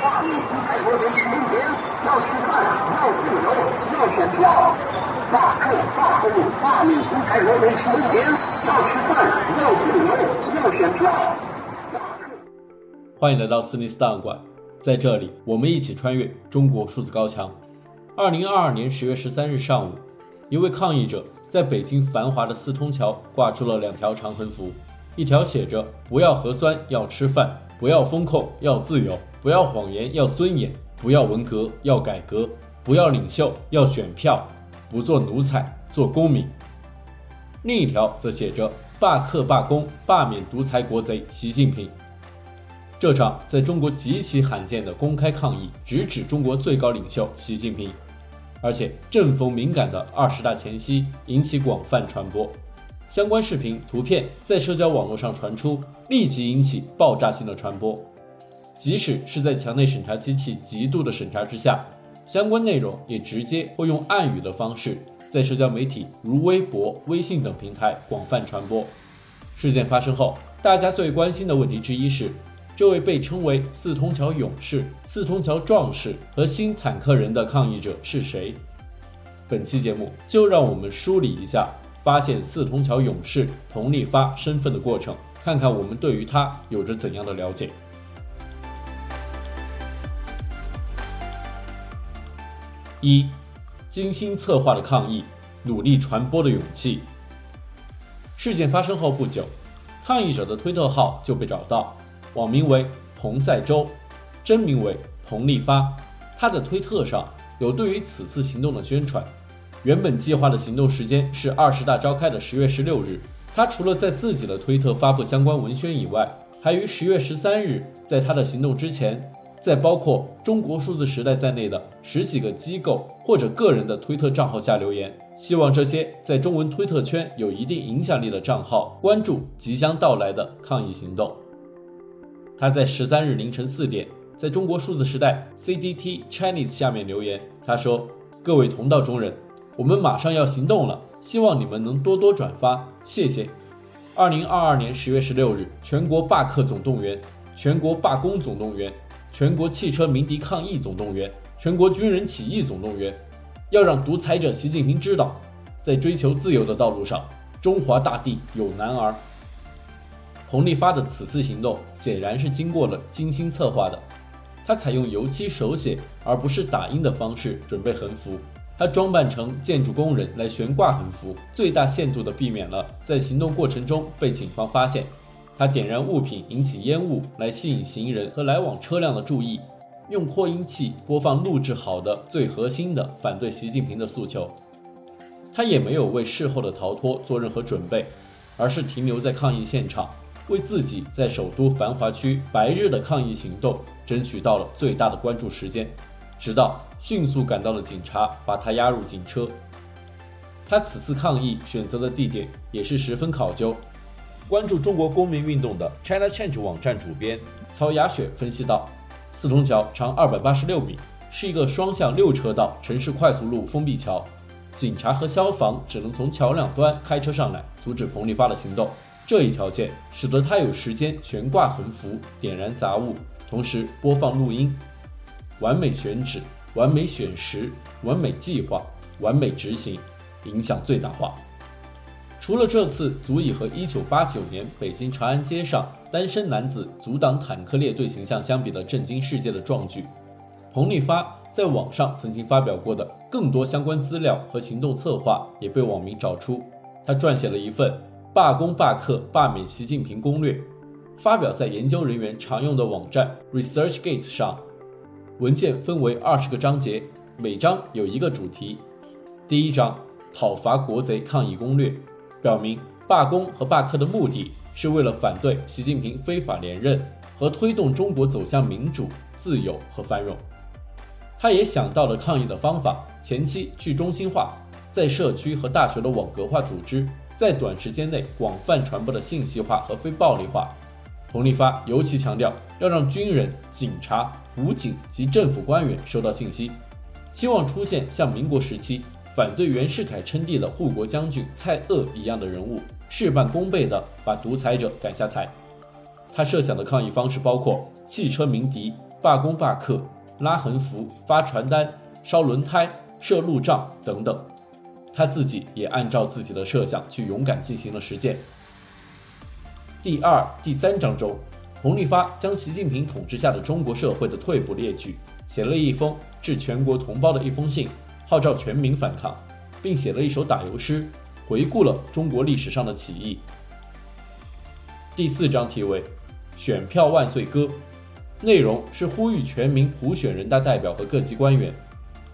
罢免独裁国贼习近平，要吃饭，要自由，要选票。罢课、罢工、罢免独裁国贼习近平，要吃饭，要自由，要选票。欢迎来到斯尼斯档案馆，在这里，我们一起穿越中国数字高墙。二零二二年十月十三日上午，一位抗议者在北京繁华的四通桥挂出了两条长横幅，一条写着“不要核酸，要吃饭；不要风控，要自由；不要谎言，要尊严；不要文革，要改革；不要领袖，要选票；不做奴才，做公民”。另一条则写着“罢课罢工，罢免独裁国贼习近平”。这场在中国极其罕见的公开抗议，直指中国最高领袖习近平，而且正逢敏感的二十大前夕，引起广泛传播。相关视频、图片在社交网络上传出，立即引起爆炸性的传播。即使是在墙内审查机器极度的审查之下，相关内容也直接会用暗语的方式在社交媒体如微博、微信等平台广泛传播。事件发生后，大家最关心的问题之一是。这位被称为“四通桥勇士”、“四通桥壮士”和“新坦克人”的抗议者是谁？本期节目就让我们梳理一下发现“四通桥勇士”彭立发身份的过程，看看我们对于他有着怎样的了解。一、精心策划的抗议，努力传播的勇气。事件发生后不久，抗议者的推特号就被找到。网名为彭在洲，真名为彭立发。他的推特上有对于此次行动的宣传。原本计划的行动时间是二十大召开的十月十六日。他除了在自己的推特发布相关文宣以外，还于十月十三日在他的行动之前，在包括中国数字时代在内的十几个机构或者个人的推特账号下留言，希望这些在中文推特圈有一定影响力的账号关注即将到来的抗议行动。他在十三日凌晨四点，在中国数字时代 CDT Chinese 下面留言，他说：“各位同道中人，我们马上要行动了，希望你们能多多转发，谢谢。”二零二二年十月十六日，全国罢课总动员，全国罢工总动员，全国汽车鸣笛抗议总动员，全国军人起义总动员，要让独裁者习近平知道，在追求自由的道路上，中华大地有男儿。彭立发的此次行动显然是经过了精心策划的。他采用油漆手写而不是打印的方式准备横幅，他装扮成建筑工人来悬挂横幅，最大限度地避免了在行动过程中被警方发现。他点燃物品引起烟雾来吸引行人和来往车辆的注意，用扩音器播放录制好的最核心的反对习近平的诉求。他也没有为事后的逃脱做任何准备，而是停留在抗议现场。为自己在首都繁华区白日的抗议行动争取到了最大的关注时间，直到迅速赶到了警察把他押入警车。他此次抗议选择的地点也是十分考究。关注中国公民运动的 China Change 网站主编曹雅雪分析道：“四通桥长二百八十六米，是一个双向六车道城市快速路封闭桥，警察和消防只能从桥两端开车上来阻止彭丽发的行动。”这一条件使得他有时间悬挂横幅、点燃杂物，同时播放录音，完美选址、完美选时、完美计划、完美执行，影响最大化。除了这次足以和1989年北京长安街上单身男子阻挡坦克列队形象相比的震惊世界的壮举，彭立发在网上曾经发表过的更多相关资料和行动策划也被网民找出，他撰写了一份。罢工、罢课、罢免习近平攻略，发表在研究人员常用的网站 ResearchGate 上。文件分为二十个章节，每章有一个主题。第一章讨伐国贼抗议攻略，表明罢工和罢课的目的是为了反对习近平非法连任和推动中国走向民主、自由和繁荣。他也想到了抗议的方法：前期去中心化，在社区和大学的网格化组织。在短时间内广泛传播的信息化和非暴力化，彭立发尤其强调要让军人、警察、武警及政府官员收到信息，期望出现像民国时期反对袁世凯称帝的护国将军蔡锷一样的人物，事半功倍地把独裁者赶下台。他设想的抗议方式包括汽车鸣笛、罢工罢课、拉横幅、发传单、烧轮胎、设路障等等。他自己也按照自己的设想去勇敢进行了实践。第二、第三章中，彭立发将习近平统治下的中国社会的退步列举，写了一封致全国同胞的一封信，号召全民反抗，并写了一首打油诗，回顾了中国历史上的起义。第四章题为“选票万岁歌”，内容是呼吁全民普选人大代表和各级官员。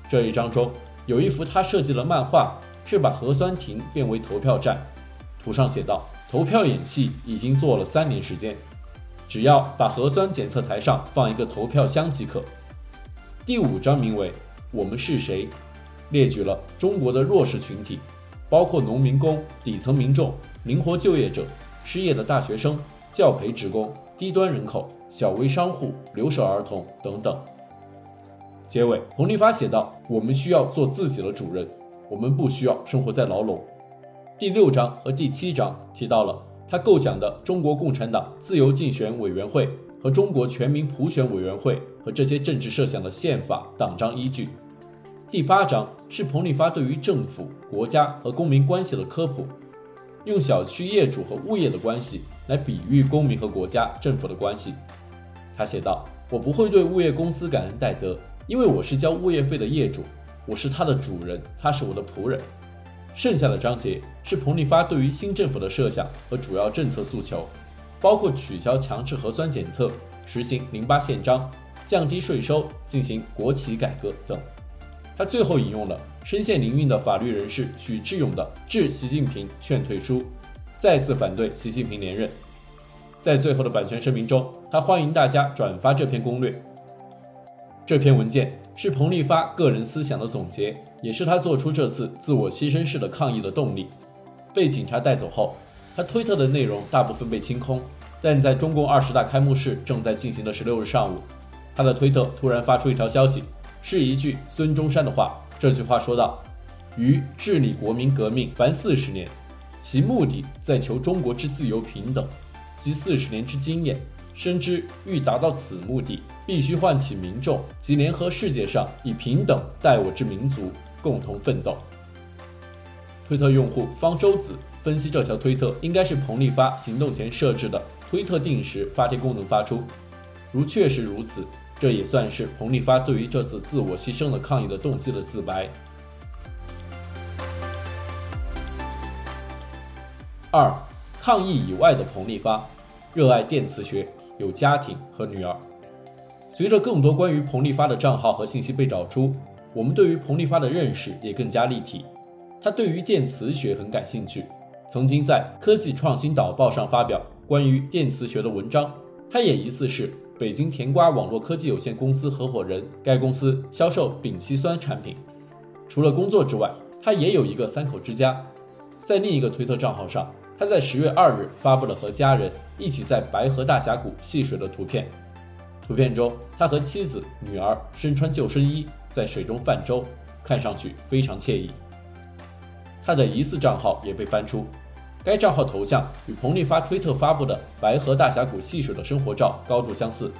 这一章中有一幅他设计的漫画。是把核酸亭变为投票站，图上写道：“投票演戏已经做了三年时间，只要把核酸检测台上放一个投票箱即可。”第五章名为“我们是谁”，列举了中国的弱势群体，包括农民工、底层民众、灵活就业者、失业的大学生、教培职工、低端人口、小微商户、留守儿童等等。结尾，洪立发写道：“我们需要做自己的主人。”我们不需要生活在牢笼。第六章和第七章提到了他构想的中国共产党自由竞选委员会和中国全民普选委员会和这些政治设想的宪法党章依据。第八章是彭立发对于政府、国家和公民关系的科普，用小区业主和物业的关系来比喻公民和国家政府的关系。他写道：“我不会对物业公司感恩戴德，因为我是交物业费的业主。”我是他的主人，他是我的仆人。剩下的章节是彭立发对于新政府的设想和主要政策诉求，包括取消强制核酸检测、实行零八宪章、降低税收、进行国企改革等。他最后引用了身陷囹圄的法律人士许志勇的致习近平劝退书，再次反对习近平连任。在最后的版权声明中，他欢迎大家转发这篇攻略。这篇文件是彭立发个人思想的总结，也是他做出这次自我牺牲式的抗议的动力。被警察带走后，他推特的内容大部分被清空，但在中共二十大开幕式正在进行的十六日上午，他的推特突然发出一条消息，是一句孙中山的话。这句话说道：“于治理国民革命凡四十年，其目的在求中国之自由平等，及四十年之经验。”深知欲达到此目的，必须唤起民众及联合世界上以平等待我之民族，共同奋斗。推特用户方舟子分析，这条推特应该是彭立发行动前设置的推特定时发帖功能发出。如确实如此，这也算是彭立发对于这次自我牺牲的抗议的动机的自白。二，抗议以外的彭立发，热爱电磁学。有家庭和女儿。随着更多关于彭立发的账号和信息被找出，我们对于彭立发的认识也更加立体。他对于电磁学很感兴趣，曾经在《科技创新导报》上发表关于电磁学的文章。他也疑似是北京甜瓜网络科技有限公司合伙人，该公司销售丙烯酸产品。除了工作之外，他也有一个三口之家。在另一个推特账号上，他在十月二日发布了和家人一起在白河大峡谷戏水的图片。图片中，他和妻子、女儿身穿救生衣在水中泛舟，看上去非常惬意。他的疑似账号也被翻出，该账号头像与彭丽发推特发布的白河大峡谷戏水的生活照高度相似。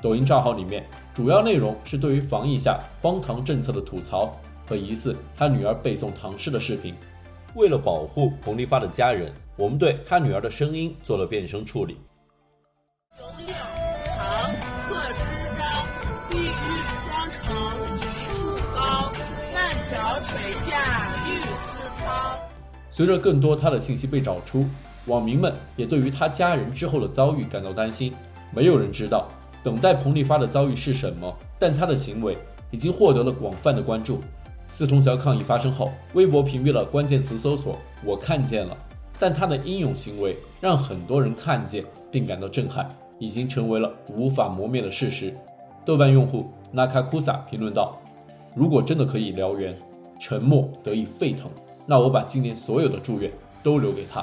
抖音账号里面主要内容是对于防疫下荒唐政策的吐槽和疑似他女儿背诵唐诗的视频。为了保护彭丽发的家人。我们对他女儿的声音做了变声处理。永柳长客之道，碧玉妆成一树高，万条垂下绿丝絛。随着更多他的信息被找出，网民们也对于他家人之后的遭遇感到担心。没有人知道等待彭丽发的遭遇是什么，但他的行为已经获得了广泛的关注。四通桥抗议发生后，微博屏蔽了关键词搜索“我看见了”。但他的英勇行为让很多人看见并感到震撼，已经成为了无法磨灭的事实。豆瓣用户 Nakakusa 评论道：“如果真的可以燎原，沉默得以沸腾，那我把今年所有的祝愿都留给他。”